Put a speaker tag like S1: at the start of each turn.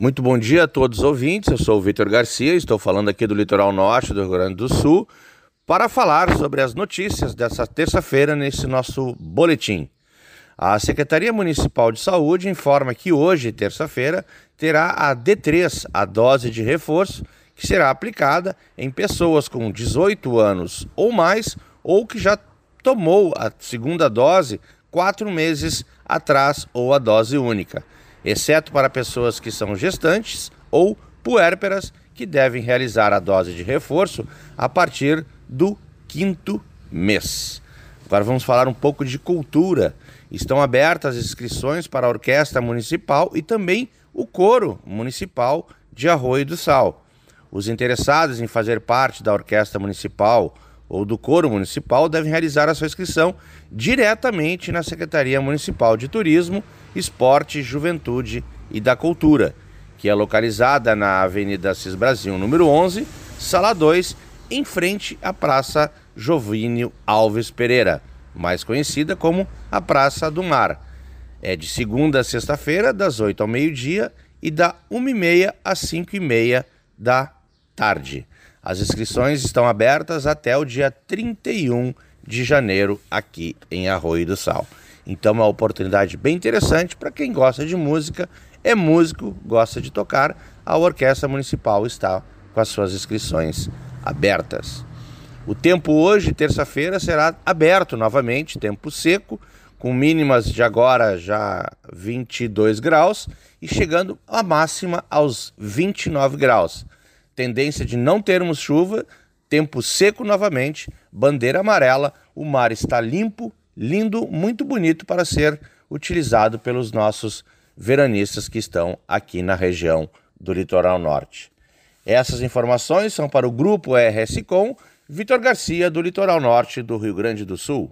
S1: Muito bom dia a todos os ouvintes. Eu sou o Vitor Garcia, estou falando aqui do litoral norte do Rio Grande do Sul para falar sobre as notícias dessa terça-feira nesse nosso boletim. A Secretaria Municipal de Saúde informa que hoje, terça-feira, terá a D3, a dose de reforço, que será aplicada em pessoas com 18 anos ou mais ou que já tomou a segunda dose quatro meses atrás ou a dose única exceto para pessoas que são gestantes ou puérperas que devem realizar a dose de reforço a partir do quinto mês. Agora vamos falar um pouco de cultura. Estão abertas as inscrições para a Orquestra Municipal e também o Coro Municipal de Arroio do Sal. Os interessados em fazer parte da Orquestra Municipal ou do Coro Municipal devem realizar a sua inscrição diretamente na Secretaria Municipal de Turismo, Esporte, Juventude e da Cultura, que é localizada na Avenida Assis Brasil, número 11, sala 2, em frente à Praça Jovínio Alves Pereira, mais conhecida como a Praça do Mar. É de segunda a sexta-feira, das 8 ao meio-dia e da 1h30 às 5h30 da tarde. As inscrições estão abertas até o dia 31 de janeiro aqui em Arroio do Sal. Então é uma oportunidade bem interessante para quem gosta de música, é músico, gosta de tocar. A Orquestra Municipal está com as suas inscrições abertas. O tempo hoje, terça-feira, será aberto novamente, tempo seco, com mínimas de agora já 22 graus e chegando a máxima aos 29 graus tendência de não termos chuva, tempo seco novamente, bandeira amarela, o mar está limpo, lindo, muito bonito para ser utilizado pelos nossos veranistas que estão aqui na região do litoral norte. Essas informações são para o grupo RS Com, Vitor Garcia, do litoral norte do Rio Grande do Sul.